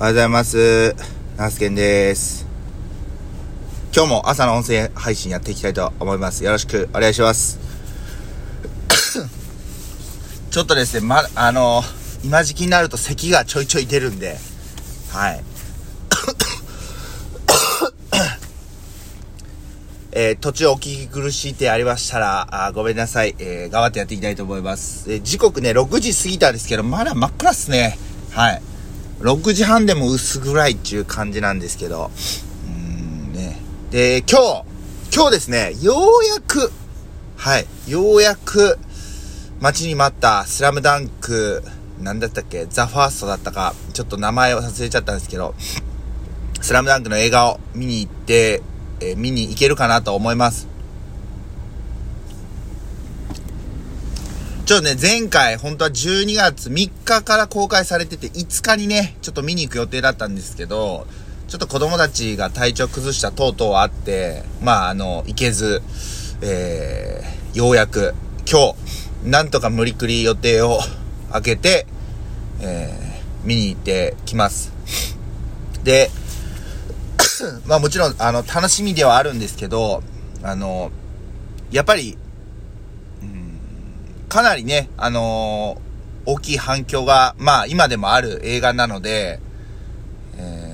おはようございます。ナスケンです。今日も朝の音声配信やっていきたいと思います。よろしくお願いします。ちょっとですね、ま、あの、今時期になると咳がちょいちょい出るんで、はい。えー途中お聞き苦しいてありましたら、あごめんなさい。えー頑張ってやっていきたいと思います。えー時刻ね、6時過ぎたんですけど、まだ真っ暗っすね。はい。6時半でも薄暗いっていう感じなんですけど、うーんね。で、今日、今日ですね、ようやく、はい、ようやく、待ちに待ったスラムダンク、なんだったっけ、ザ・ファーストだったか、ちょっと名前を忘れちゃったんですけど、スラムダンクの映画を見に行って、えー見に行けるかなと思います。ちょっとね、前回、本当は12月3日から公開されてて、5日にね、ちょっと見に行く予定だったんですけど、ちょっと子供たちが体調崩した等々あって、まあ、あの、行けず、えー、ようやく、今日、なんとか無理くり予定を 開けて、えー、見に行ってきます。で、まあもちろん、あの、楽しみではあるんですけど、あの、やっぱり、かなりね、あの大きい反響が、まあ今でもある映画なので、えー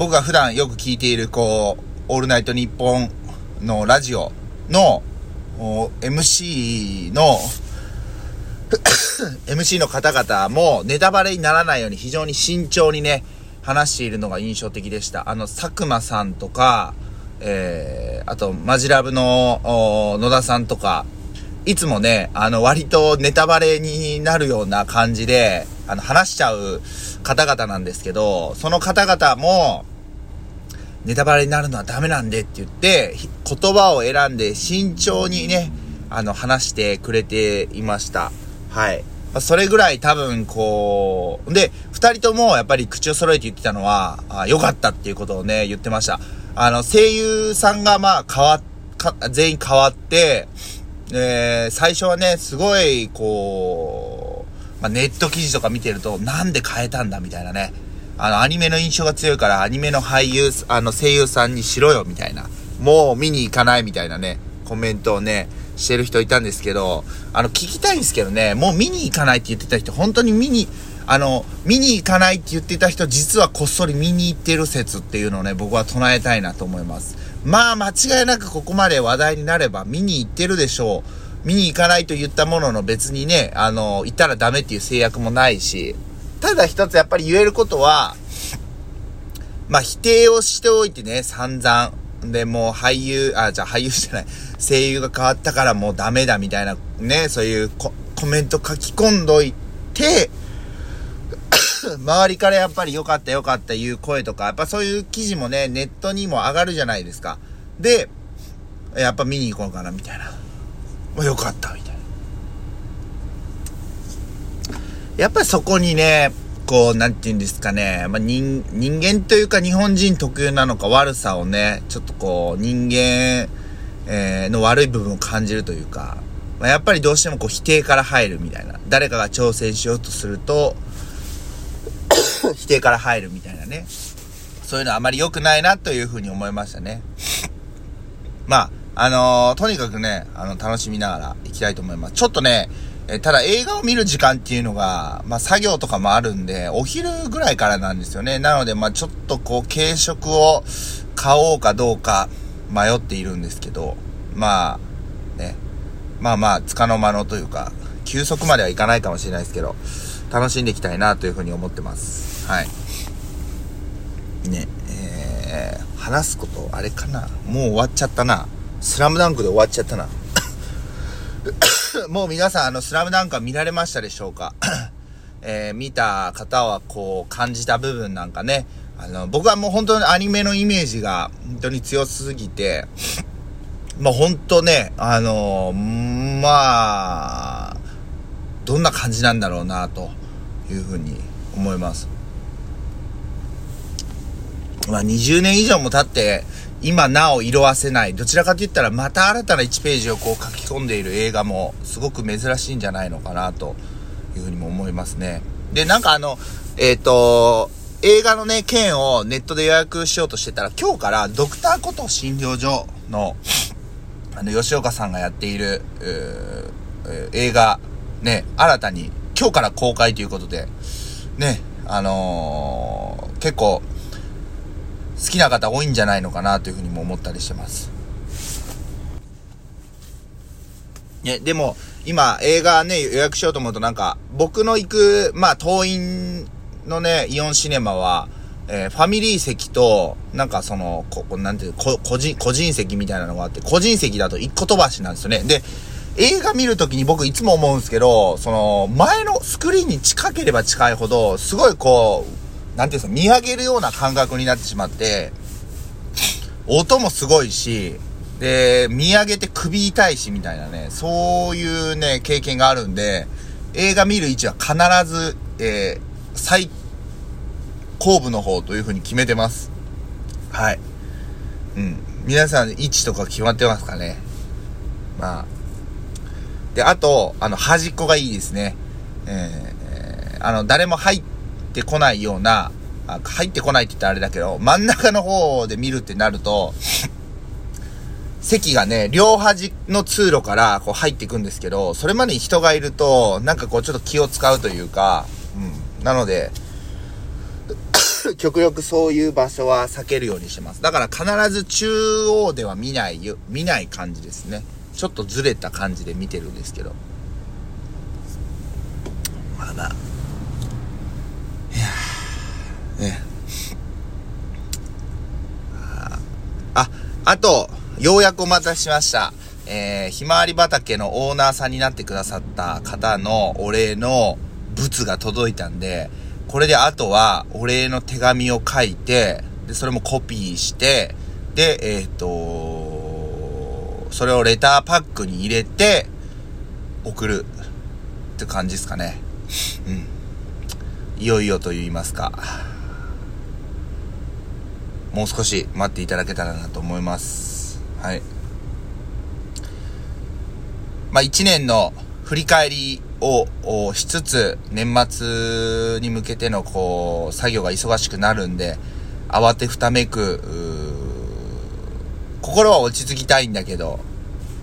僕が普段よく聞いている、こう、オールナイトニッポンのラジオの、MC の、MC の方々もネタバレにならないように非常に慎重にね、話しているのが印象的でした。あの、佐久間さんとか、えー、あと、マジラブの野田さんとか、いつもね、あの、割とネタバレになるような感じで、あの、話しちゃう方々なんですけど、その方々も、ネタバレになるのはダメなんでって言って、言葉を選んで慎重にね、あの、話してくれていました。はい。それぐらい多分こう、で、二人ともやっぱり口を揃えて言ってたのは、あ良かったっていうことをね、言ってました。あの、声優さんがまあ変わっ、か全員変わって、えー最初はね、すごい、こう、まあ、ネット記事とか見てると、なんで変えたんだみたいなね。あの、アニメの印象が強いから、アニメの俳優、あの、声優さんにしろよ、みたいな。もう見に行かないみたいなね、コメントをね、してる人いたんですけど、あの、聞きたいんですけどね、もう見に行かないって言ってた人、本当に見に、あの、見に行かないって言ってた人、実はこっそり見に行ってる説っていうのをね、僕は唱えたいなと思います。まあ、間違いなくここまで話題になれば見に行ってるでしょう。見に行かないと言ったものの別にね、あの、行ったらダメっていう制約もないし、ただ一つやっぱり言えることは、まあ、否定をしておいてね、散々。で、もう俳優、あ、じゃあ俳優じゃない、声優が変わったからもうダメだみたいな、ね、そういうココメント書き込んどいて、周りからやっぱり良かった良かったいう声とか、やっぱそういう記事もね、ネットにも上がるじゃないですか。で、やっぱ見に行こうかな、みたいな。まあ、良かった、みたいな。やっぱりそこにね、こう、なんて言うんですかね、まあ、人、人間というか日本人特有なのか悪さをね、ちょっとこう、人間、えーの悪い部分を感じるというか、まあ、やっぱりどうしてもこう否定から入るみたいな。誰かが挑戦しようとすると、否定から入るみたいなね。そういうのはあまり良くないなというふうに思いましたね。まあ、あのーとにかくね、あの、楽しみながら行きたいと思います。ちょっとね、えただ映画を見る時間っていうのが、まあ、作業とかもあるんで、お昼ぐらいからなんですよね。なので、まあ、ちょっとこう、軽食を買おうかどうか迷っているんですけど、まあ、ね、まあまあ、つかの間のというか、休息まではいかないかもしれないですけど、楽しんでいきたいなというふうに思ってます。はい。ね、えー、話すこと、あれかな？もう終わっちゃったな。スラムダンクで終わっちゃったな。もう皆さん、あの、スラムダンクは見られましたでしょうか？えー、見た方はこう、感じた部分なんかね、あの、僕はもう本当にアニメのイメージが本当に強すぎて、まあ本当ね、あのーまあ、どんな感じなんだろうな、というふうに思います。まあ20年以上も経って、今なお色褪せない。どちらかと言ったらまた新たな1ページをこう書き込んでいる映画もすごく珍しいんじゃないのかなというふうにも思いますね。で、なんかあの、えっ、と、映画のね、券をネットで予約しようとしてたら、今日からドクターコト診療所の、あの、吉岡さんがやっている、映画、ね、新たに、今日から公開ということで、ね、あのー、結構、好きな方多いんじゃないのかなというふうにも思ったりしてます。ね、でも、今、映画ね、予約しようと思うとなんか、僕の行く、まあ、当院のね、イオンシネマは、えー、ファミリー席と、なんかその、こ、なんていう、個人、個人席みたいなのがあって、個人席だと一個飛ばしなんですよね。で、映画見るときに僕いつも思うんですけど、その、前のスクリーンに近ければ近いほど、すごいこう、なんていうんですか、見上げるような感覚になってしまって、音もすごいし、で、見上げて首痛いしみたいなね、そういうね、経験があるんで、映画見る位置は必ず、えー、最後部の方という風に決めてます。はい。うん。皆さん位置とか決まってますかね？まあ。で、あと、あの、端っこがいいですね。えー、あの、誰も入ってこないような、入ってこないって言ったらあれだけど、真ん中の方で見るってなると、席がね、両端の通路からこう入っていくんですけど、それまでに人がいると、なんかこうちょっと気を使うというか、うん。なので、極力そういう場所は避けるようにしてます。だから必ず中央では見ないよ、見ない感じですね。ちょっとずれた感じで見てるんですけど。まああ。いやね。あ、あと、ようやくお待たせしました。えー、ひまわり畑のオーナーさんになってくださった方のお礼の物が届いたんで、これであとはお礼の手紙を書いて、で、それもコピーして、で、えっ、ー、と、それをレターパックに入れて、送るって感じですかね。うん。いよいよと言いますか。もう少し待っていただけたらなと思います。はい。まあ、一年の振り返りをしつつ、年末に向けてのこう、作業が忙しくなるんで、慌てふためく、心は落ち着きたいんだけど、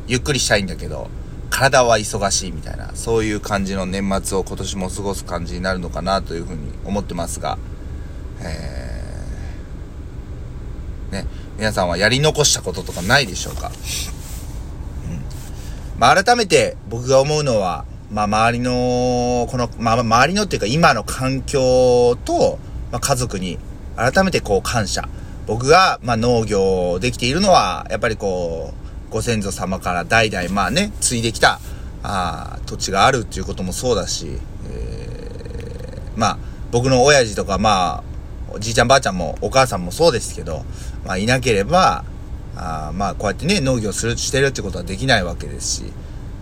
ゆっくりしたいんだけど、体は忙しいみたいな、そういう感じの年末を今年も過ごす感じになるのかなというふうに思ってますが、えー、ね、皆さんはやり残したこととかないでしょうか、うんまあ、改めて僕が思うのは、まあ、周りの、この、まあ、周りのっていうか今の環境と、まあ、家族に改めてこう感謝。僕が、まあ、農業できているのは、やっぱりこう、ご先祖様から代々、まあね、継いできた、あ土地があるっていうこともそうだし、えー、まあ、僕の親父とか、まあ、おじいちゃんばあちゃんもお母さんもそうですけど、まあ、いなければ、あまあ、こうやってね、農業する、してるってことはできないわけですし、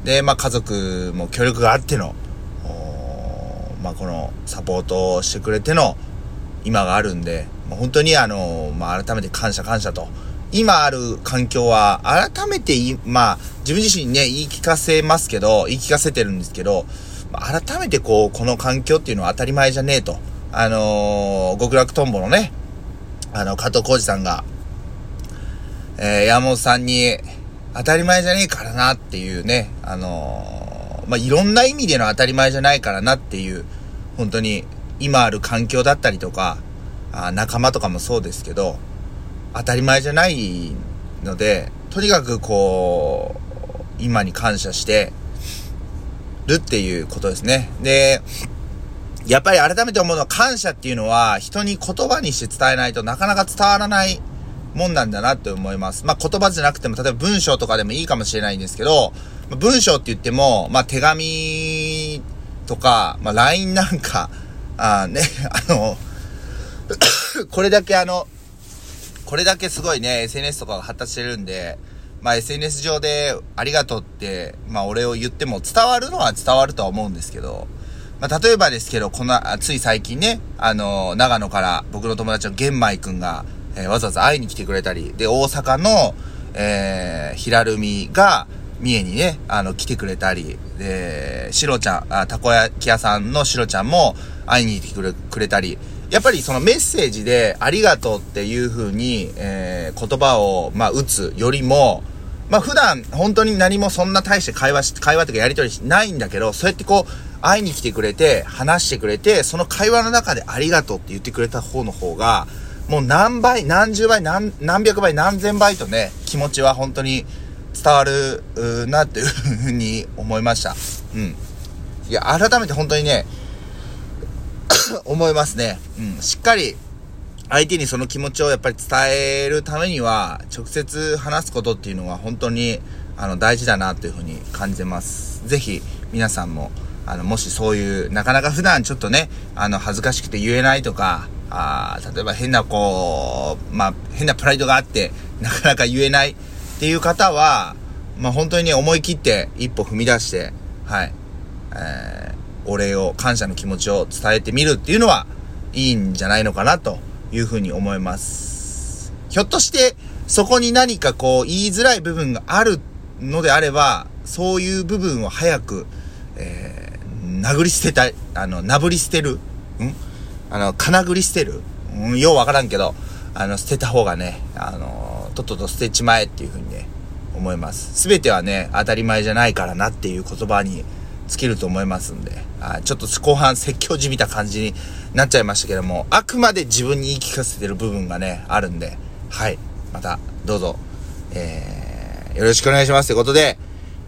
で、まあ、家族も協力があっての、まあ、このサポートをしてくれての今があるんで、本当にあの、まあ、改めて感謝感謝と。今ある環境は、改めてまあ、自分自身ね、言い聞かせますけど、言い聞かせてるんですけど、ま、改めてこう、この環境っていうのは当たり前じゃねえと。あのー、極楽とんぼのね、あの、加藤浩二さんが、えー、山本さんに、当たり前じゃねえからなっていうね、あのー、まあ、いろんな意味での当たり前じゃないからなっていう、本当に、今ある環境だったりとか、あ仲間とかもそうですけど、当たり前じゃないので、とにかくこう、今に感謝してるっていうことですね。で、やっぱり改めて思うのは感謝っていうのは人に言葉にして伝えないとなかなか伝わらないもんなんだなって思います。まあ、言葉じゃなくても、例えば文章とかでもいいかもしれないんですけど、文章って言っても、まあ、手紙とか、まあ、LINE なんか、あね、あの これだけあの、これだけすごいね、SNS とかが発達してるんで、まあ SNS 上でありがとうって、まあ俺を言っても伝わるのは伝わるとは思うんですけど、まあ、例えばですけど、この、つい最近ね、あの、長野から僕の友達の玄米くんが、えー、わざわざ会いに来てくれたり、で、大阪の、えー、平るみが、三重にね、あの、来てくれたり、で、シロちゃん、あ、たこ焼き屋さんのシロちゃんも会いに来てくれくれたり、やっぱりそのメッセージでありがとうっていう風に、えー、言葉を、まあ、打つよりも、まあ、普段本当に何もそんな大して会話し、会話とかやりとりしないんだけど、そうやってこう、会いに来てくれて、話してくれて、その会話の中でありがとうって言ってくれた方の方が、もう何倍、何十倍、何、何百倍、何千倍とね、気持ちは本当に伝わるなっていうふうに思いました。うん。いや、改めて本当にね、思いますね。うん。しっかり、相手にその気持ちをやっぱり伝えるためには、直接話すことっていうのは本当に、あの、大事だなというふうに感じます。ぜひ、皆さんも、あの、もしそういう、なかなか普段ちょっとね、あの、恥ずかしくて言えないとか、あ例えば変なこう、まあ、変なプライドがあって、なかなか言えないっていう方は、まあ、本当に、思い切って一歩踏み出して、はい、えー、お礼を、感謝の気持ちを伝えてみるっていうのは、いいんじゃないのかな、というふうに思います。ひょっとして、そこに何かこう、言いづらい部分があるのであれば、そういう部分を早く、えー、殴り捨てたい、あの、なぶり捨てる、んあの、金繰り捨てる、うん、ようわからんけど、あの、捨てた方がね、あの、とっとと捨てちまえっていうふうにね、思います。すべてはね、当たり前じゃないからなっていう言葉に尽きると思いますんで、あちょっと後半説教じみた感じになっちゃいましたけども、あくまで自分に言い聞かせてる部分がね、あるんで、はい、また、どうぞ、えー、よろしくお願いしますということで、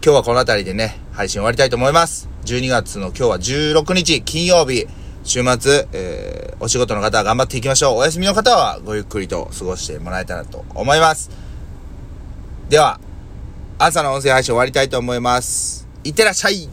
今日はこの辺りでね、配信終わりたいと思います。12月の今日は16日、金曜日、週末、えー、お仕事の方は頑張っていきましょう。お休みの方はごゆっくりと過ごしてもらえたらと思います。では、朝の音声配信終わりたいと思います。いってらっしゃい